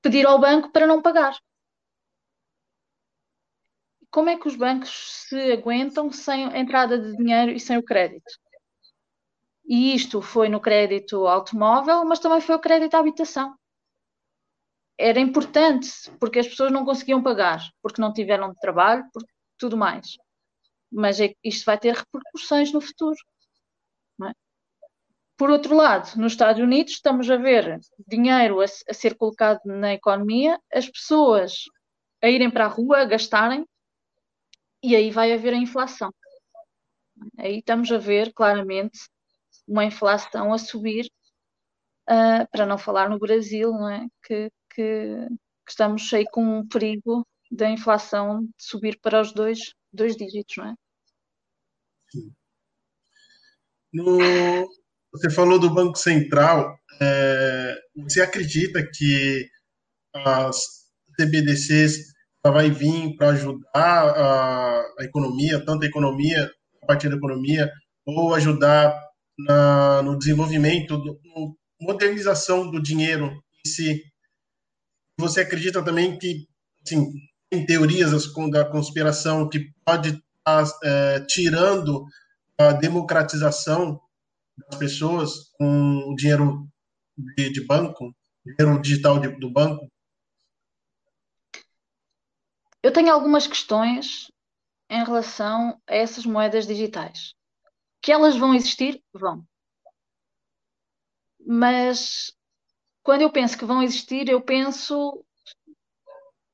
B: pedir ao banco para não pagar. Como é que os bancos se aguentam sem entrada de dinheiro e sem o crédito? E isto foi no crédito automóvel, mas também foi o crédito à habitação era importante, porque as pessoas não conseguiam pagar, porque não tiveram trabalho, por tudo mais. Mas é, isto vai ter repercussões no futuro. É? Por outro lado, nos Estados Unidos estamos a ver dinheiro a, a ser colocado na economia, as pessoas a irem para a rua, a gastarem, e aí vai haver a inflação. Aí estamos a ver claramente uma inflação a subir, uh, para não falar no Brasil, não é? que, que, que estamos aí com um perigo da inflação subir para os dois, dois dígitos, não é? Sim.
A: No, você falou do Banco Central. É, você acredita que as CBDCs vai vir para ajudar a, a, economia, tanto a economia, a partir da economia, ou ajudar na, no desenvolvimento, do, no modernização do dinheiro em si? Você acredita também que, assim, tem teorias da conspiração que pode estar é, tirando a democratização das pessoas com o dinheiro de, de banco, dinheiro digital de, do banco?
B: Eu tenho algumas questões em relação a essas moedas digitais. Que elas vão existir? Vão. Mas quando eu penso que vão existir, eu penso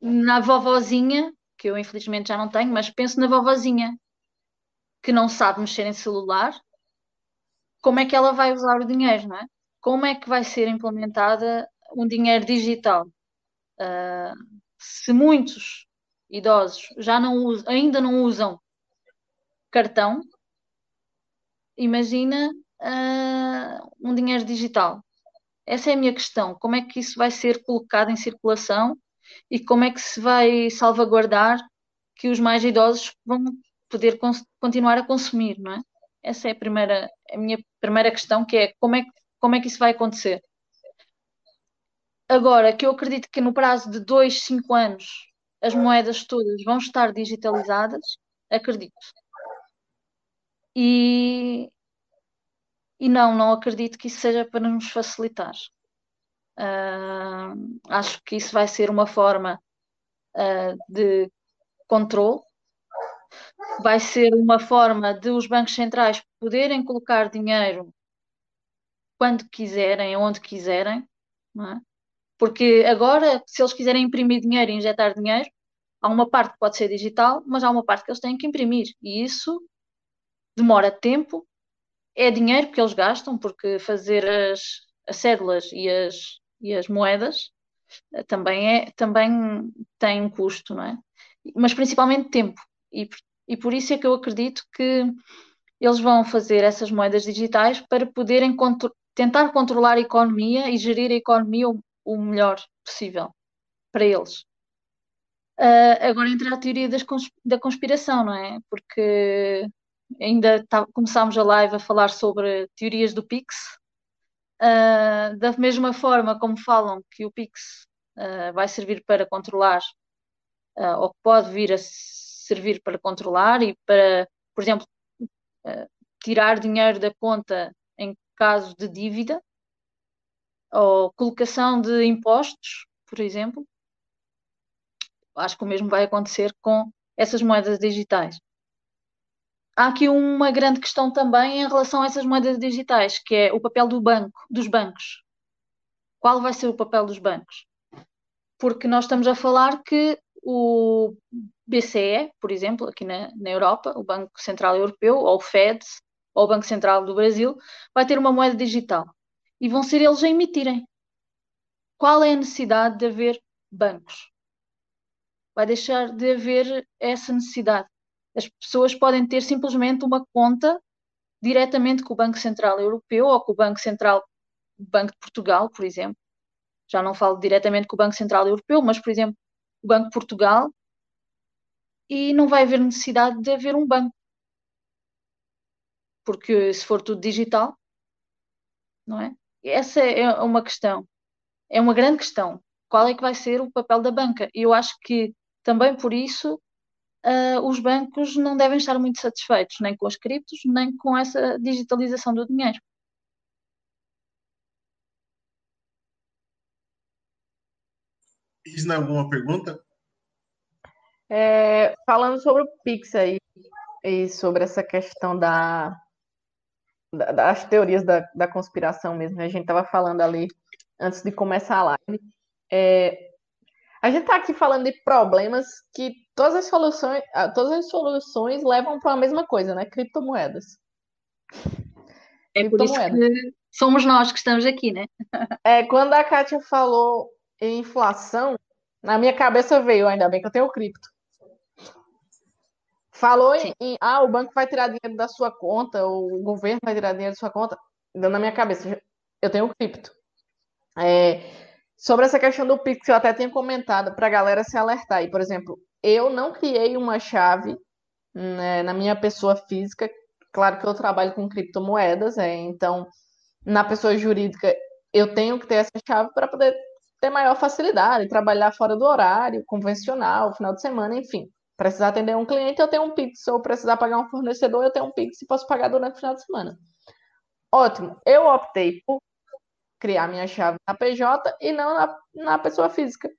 B: na vovozinha, que eu infelizmente já não tenho, mas penso na vovozinha que não sabe mexer em celular, como é que ela vai usar o dinheiro, não é? Como é que vai ser implementada um dinheiro digital? Uh, se muitos idosos já não usam, ainda não usam cartão, imagina uh, um dinheiro digital. Essa é a minha questão. Como é que isso vai ser colocado em circulação e como é que se vai salvaguardar que os mais idosos vão poder continuar a consumir, não é? Essa é a primeira, a minha primeira questão, que é como é, como é que isso vai acontecer. Agora, que eu acredito que no prazo de dois, cinco anos as moedas todas vão estar digitalizadas, acredito. E, e não, não acredito que isso seja para nos facilitar. Uh, acho que isso vai ser uma forma uh, de controle, vai ser uma forma de os bancos centrais poderem colocar dinheiro quando quiserem, onde quiserem, é? porque agora, se eles quiserem imprimir dinheiro e injetar dinheiro, há uma parte que pode ser digital, mas há uma parte que eles têm que imprimir, e isso demora tempo, é dinheiro que eles gastam, porque fazer as, as cédulas e as, e as moedas eh, também, é, também tem um custo, não é? Mas principalmente tempo. E, e por isso é que eu acredito que eles vão fazer essas moedas digitais para poderem contro tentar controlar a economia e gerir a economia o, o melhor possível para eles. Uh, agora entra a teoria consp da conspiração, não é? Porque ainda tá, começámos a live a falar sobre teorias do Pix, Uh, da mesma forma como falam que o Pix uh, vai servir para controlar, uh, ou pode vir a servir para controlar e para, por exemplo, tirar dinheiro da conta em caso de dívida, ou colocação de impostos, por exemplo. Acho que o mesmo vai acontecer com essas moedas digitais há aqui uma grande questão também em relação a essas moedas digitais, que é o papel do banco, dos bancos. Qual vai ser o papel dos bancos? Porque nós estamos a falar que o BCE, por exemplo, aqui na, na Europa, o Banco Central Europeu, ou o Fed, ou o Banco Central do Brasil, vai ter uma moeda digital. E vão ser eles a emitirem. Qual é a necessidade de haver bancos? Vai deixar de haver essa necessidade as pessoas podem ter simplesmente uma conta diretamente com o Banco Central Europeu ou com o Banco Central Banco de Portugal, por exemplo. Já não falo diretamente com o Banco Central Europeu, mas, por exemplo, o Banco de Portugal, e não vai haver necessidade de haver um banco. Porque se for tudo digital, não é? Essa é uma questão. É uma grande questão. Qual é que vai ser o papel da banca? E eu acho que também por isso uh, os bancos não devem estar muito satisfeitos nem com as criptos, nem com essa digitalização do dinheiro.
A: Diz alguma pergunta?
C: É, falando sobre o Pix aí, e sobre essa questão da, da das teorias da, da conspiração mesmo, né? a gente estava falando ali antes de começar a live. É, a gente está aqui falando de problemas que todas as soluções, ah, todas as soluções levam para a mesma coisa, né? Criptomoedas.
B: É por isso que somos nós que estamos aqui, né?
C: É, quando a Kátia falou em inflação, na minha cabeça veio, ainda bem que eu tenho cripto. Falou em, em, ah, o banco vai tirar dinheiro da sua conta, o governo vai tirar dinheiro da sua conta. Deu na minha cabeça, eu tenho cripto. É, sobre essa questão do Pix, eu até tinha comentado para a galera se alertar. E, por exemplo, eu não criei uma chave né, na minha pessoa física. Claro que eu trabalho com criptomoedas, é, então na pessoa jurídica eu tenho que ter essa chave para poder ter maior facilidade, trabalhar fora do horário convencional, final de semana, enfim. Precisar atender um cliente, eu tenho um Pix, ou precisar pagar um fornecedor, eu tenho um Pix e posso pagar durante o final de semana. Ótimo. Eu optei por criar minha chave na PJ e não na, na pessoa física.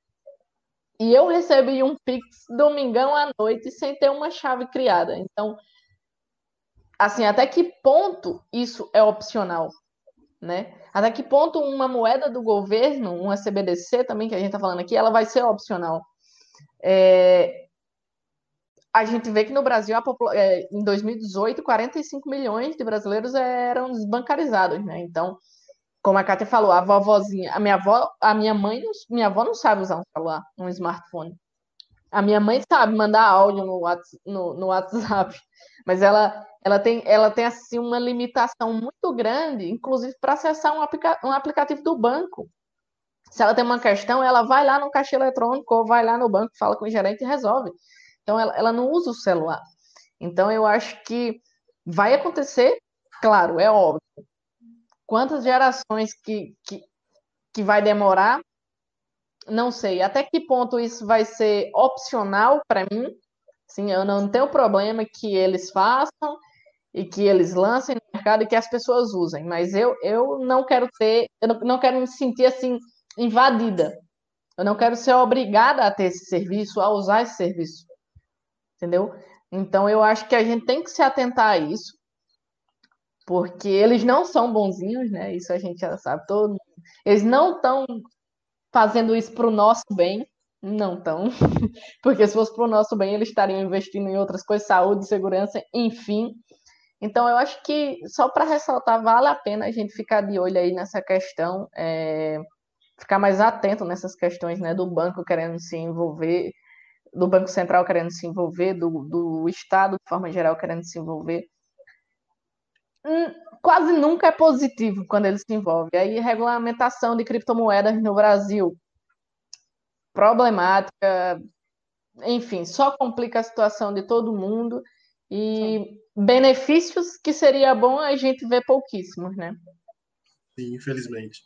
C: E eu recebi um Pix domingão à noite sem ter uma chave criada. Então, assim, até que ponto isso é opcional, né? Até que ponto uma moeda do governo, uma CBDC também, que a gente está falando aqui, ela vai ser opcional? É... A gente vê que no Brasil, popula... é, em 2018, 45 milhões de brasileiros eram desbancarizados, né? Então, como a Kátia falou, a vovozinha, a minha avó, a minha mãe, minha avó não sabe usar um celular, um smartphone. A minha mãe sabe mandar áudio no, no, no WhatsApp, mas ela, ela, tem, ela tem assim uma limitação muito grande, inclusive para acessar um, aplica um aplicativo do banco. Se ela tem uma questão, ela vai lá no caixa eletrônico ou vai lá no banco, fala com o gerente e resolve. Então, ela, ela não usa o celular. Então, eu acho que vai acontecer, claro, é óbvio, Quantas gerações que, que, que vai demorar? Não sei. Até que ponto isso vai ser opcional para mim? Sim, eu não tenho problema que eles façam e que eles lancem no mercado e que as pessoas usem, mas eu, eu não quero ter, eu não, não quero me sentir assim invadida. Eu não quero ser obrigada a ter esse serviço, a usar esse serviço. Entendeu? Então eu acho que a gente tem que se atentar a isso porque eles não são bonzinhos, né? Isso a gente já sabe todo. Eles não estão fazendo isso para o nosso bem, não estão, porque se fosse para o nosso bem, eles estariam investindo em outras coisas, saúde, segurança, enfim. Então, eu acho que, só para ressaltar, vale a pena a gente ficar de olho aí nessa questão, é, ficar mais atento nessas questões né, do banco querendo se envolver, do Banco Central querendo se envolver, do, do Estado, de forma geral, querendo se envolver. Hum, quase nunca é positivo quando ele se envolve. Aí, regulamentação de criptomoedas no Brasil, problemática, enfim, só complica a situação de todo mundo e Sim. benefícios que seria bom a gente ver pouquíssimos, né?
A: Sim, infelizmente.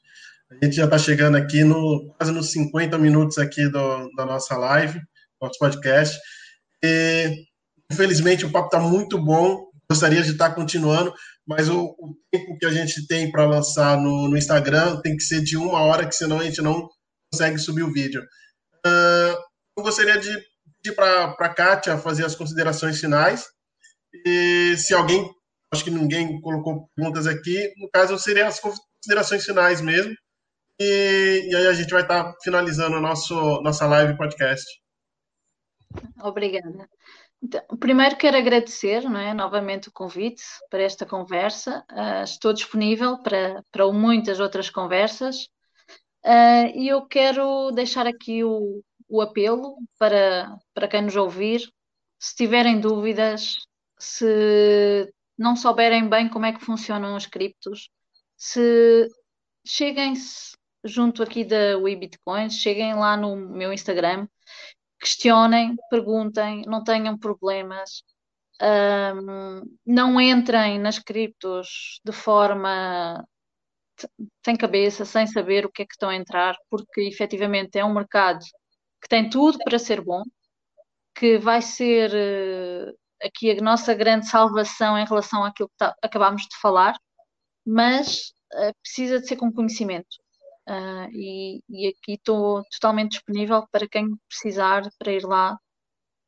A: A gente já está chegando aqui no quase nos 50 minutos aqui do, da nossa live, nosso podcast. E, infelizmente o papo está muito bom. Gostaria de estar continuando, mas o, o tempo que a gente tem para lançar no, no, Instagram tem que ser de uma hora, que senão a gente não consegue subir o vídeo. Uh, eu gostaria de pedir para a Kátia fazer as considerações finais. E se alguém, acho que ninguém colocou perguntas aqui, no caso seriam as considerações finais mesmo. E, e aí a gente vai estar finalizando o nosso nossa live podcast.
B: Obrigada. Então, primeiro quero agradecer não é, novamente o convite para esta conversa. Uh, estou disponível para, para muitas outras conversas uh, e eu quero deixar aqui o, o apelo para, para quem nos ouvir. Se tiverem dúvidas, se não souberem bem como é que funcionam os criptos, se cheguem-se junto aqui da WeBitcoins, cheguem lá no meu Instagram questionem, perguntem, não tenham problemas, um, não entrem nas criptos de forma sem cabeça, sem saber o que é que estão a entrar, porque efetivamente é um mercado que tem tudo para ser bom, que vai ser uh, aqui a nossa grande salvação em relação àquilo que tá, acabámos de falar, mas uh, precisa de ser com conhecimento. Uh, e, e, aqui estou totalmente disponível para quem precisar para ir lá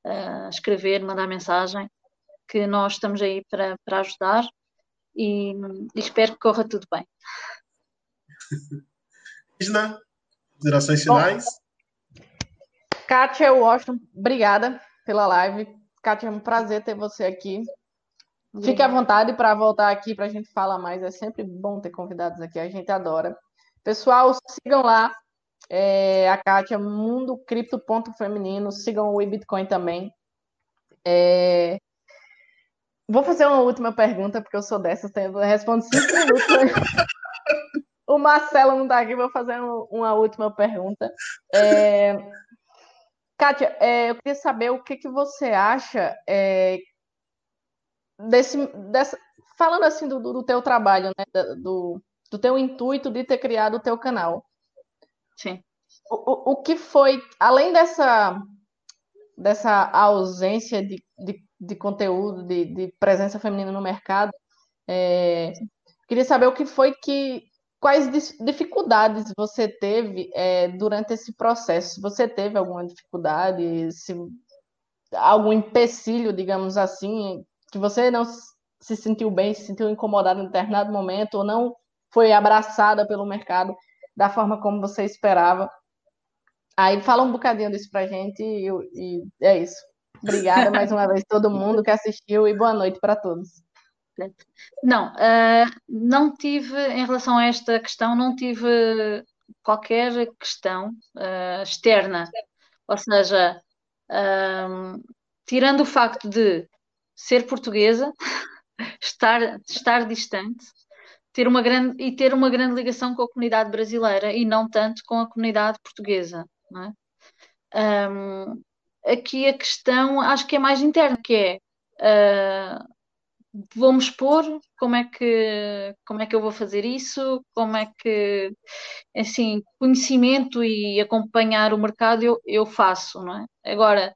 B: uh, escrever, mandar mensagem, que nós estamos aí para, para ajudar e, e espero que corra tudo bem.
A: Isna, considerações finais?
C: Kátia Washington, obrigada pela live. Kátia, é um prazer ter você aqui. Fique à vontade para voltar aqui para a gente falar mais. É sempre bom ter convidados aqui, a gente adora. Pessoal, sigam lá é, a Kátia, Mundo Cripto Ponto Feminino. Sigam o Bitcoin também. É... Vou fazer uma última pergunta, porque eu sou dessas, eu respondo cinco minutos. o Marcelo não está aqui, vou fazer uma última pergunta. É... Kátia, é, eu queria saber o que, que você acha é, desse, dessa, falando assim do, do teu trabalho, né, do, do teu intuito de ter criado o teu canal.
B: Sim.
C: O, o, o que foi, além dessa, dessa ausência de, de, de conteúdo, de, de presença feminina no mercado, é, queria saber o que foi que quais dificuldades você teve é, durante esse processo? Você teve alguma dificuldade, se, algum empecilho, digamos assim, que você não se sentiu bem, se sentiu incomodado em determinado momento, ou não foi abraçada pelo mercado da forma como você esperava? Aí fala um bocadinho disso pra gente e, e é isso. Obrigada mais uma vez todo mundo que assistiu e boa noite para todos.
B: Não, uh, não tive, em relação a esta questão, não tive qualquer questão uh, externa. Ou seja, uh, tirando o facto de ser portuguesa, estar, estar distante, ter uma grande, e ter uma grande ligação com a comunidade brasileira e não tanto com a comunidade portuguesa. É? um, aqui a questão acho que é mais interna, que é uh, vou-me expor, como é que como é que eu vou fazer isso, como é que assim, conhecimento e acompanhar o mercado eu, eu faço, não é? Agora,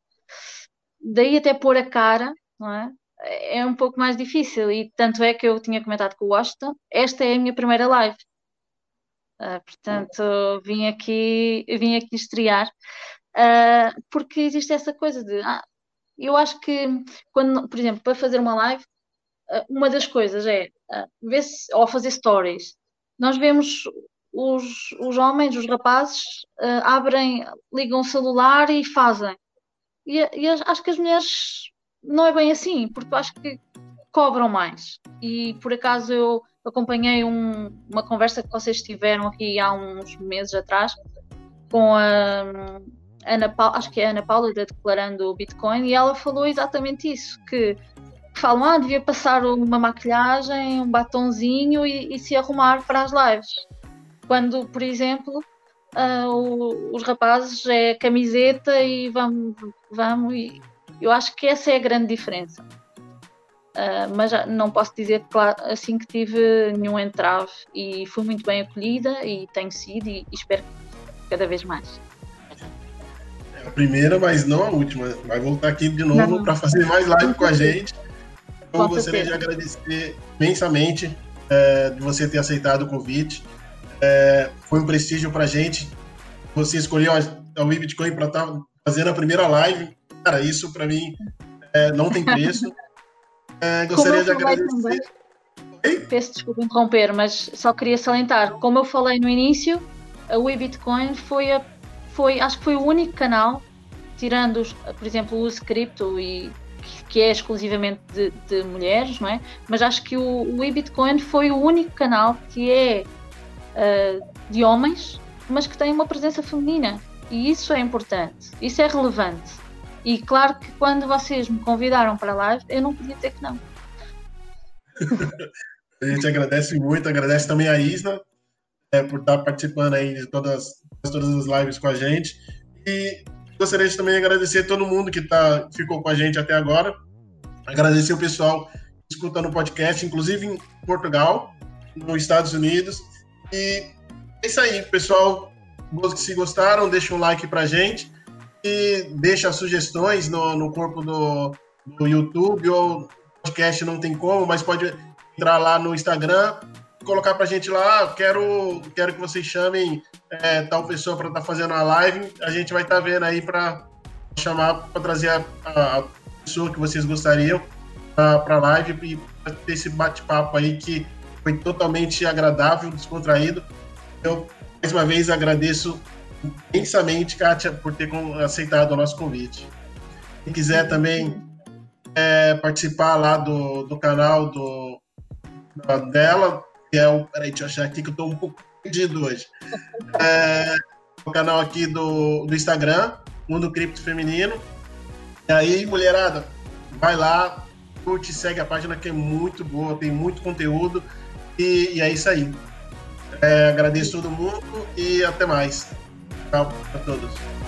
B: daí até pôr a cara, não é? É um pouco mais difícil e tanto é que eu tinha comentado com o Washington, esta é a minha primeira live. Uh, portanto, vim aqui, vim aqui estrear, uh, porque existe essa coisa de, ah, eu acho que quando, por exemplo, para fazer uma live, ah, uma das coisas é uh, ver se, ou fazer stories. Nós vemos os, os homens, os rapazes, uh, abrem, ligam o celular e fazem. E, e acho que as mulheres não é bem assim, porque acho que cobram mais. E por acaso eu acompanhei um, uma conversa que vocês tiveram aqui há uns meses atrás com a Ana Paula, acho que é a Ana Paula da Declarando o Bitcoin, e ela falou exatamente isso, que falam, ah, devia passar uma maquilhagem, um batonzinho e, e se arrumar para as lives. Quando, por exemplo, uh, o, os rapazes é camiseta e vamos, vamos, e eu acho que essa é a grande diferença. Uh, mas não posso dizer claro, assim que tive nenhum entrave e fui muito bem acolhida e tenho sido e, e espero cada vez mais.
A: É a primeira, mas não a última. Vai voltar aqui de novo para fazer mais live com a gente. Eu gostaria de agradecer imensamente é, de você ter aceitado o convite. É, foi um prestígio para a gente. Você escolheu a, a Bitcoin para estar tá fazendo a primeira live. Cara, isso para mim é, não tem preço. É, gostaria de agradecer.
B: Peço desculpa interromper, mas só queria salientar. Como eu falei no início, a WeBitcoin foi, a, foi acho que foi o único canal, tirando, os, por exemplo, o uso cripto e que é exclusivamente de, de, mulheres, não é? Mas acho que o, o eBitcoin foi o único canal que é uh, de homens, mas que tem uma presença feminina. E isso é importante, isso é relevante. E claro que quando vocês me convidaram para live, eu não podia dizer que não.
A: a gente agradece muito, agradece também a Isna é, por estar participando aí de todas, todas as lives com a gente. E Gostaria de também agradecer a todo mundo que tá, ficou com a gente até agora. Agradecer o pessoal escutando o podcast, inclusive em Portugal, nos Estados Unidos. E é isso aí, pessoal. Se gostaram, deixa um like pra gente e deixa sugestões no, no corpo do, do YouTube ou podcast não tem como, mas pode entrar lá no Instagram colocar pra gente lá, quero, quero que vocês chamem é, tal pessoa para estar tá fazendo a live, a gente vai estar tá vendo aí para chamar, para trazer a, a, pessoa que vocês gostariam para a live e ter esse bate-papo aí que foi totalmente agradável, descontraído. Eu, mais uma vez, agradeço imensamente, Kátia, por ter aceitado o nosso convite. Quem quiser também é, participar lá do, do canal do, dela, que é o. Peraí, deixa eu achar aqui que eu estou um pouco perdido hoje. É, o canal aqui do, do Instagram, Mundo Cripto Feminino. E aí, mulherada, vai lá, curte, segue a página que é muito boa, tem muito conteúdo. E, e é isso aí. É, agradeço todo mundo e até mais. Tchau a todos.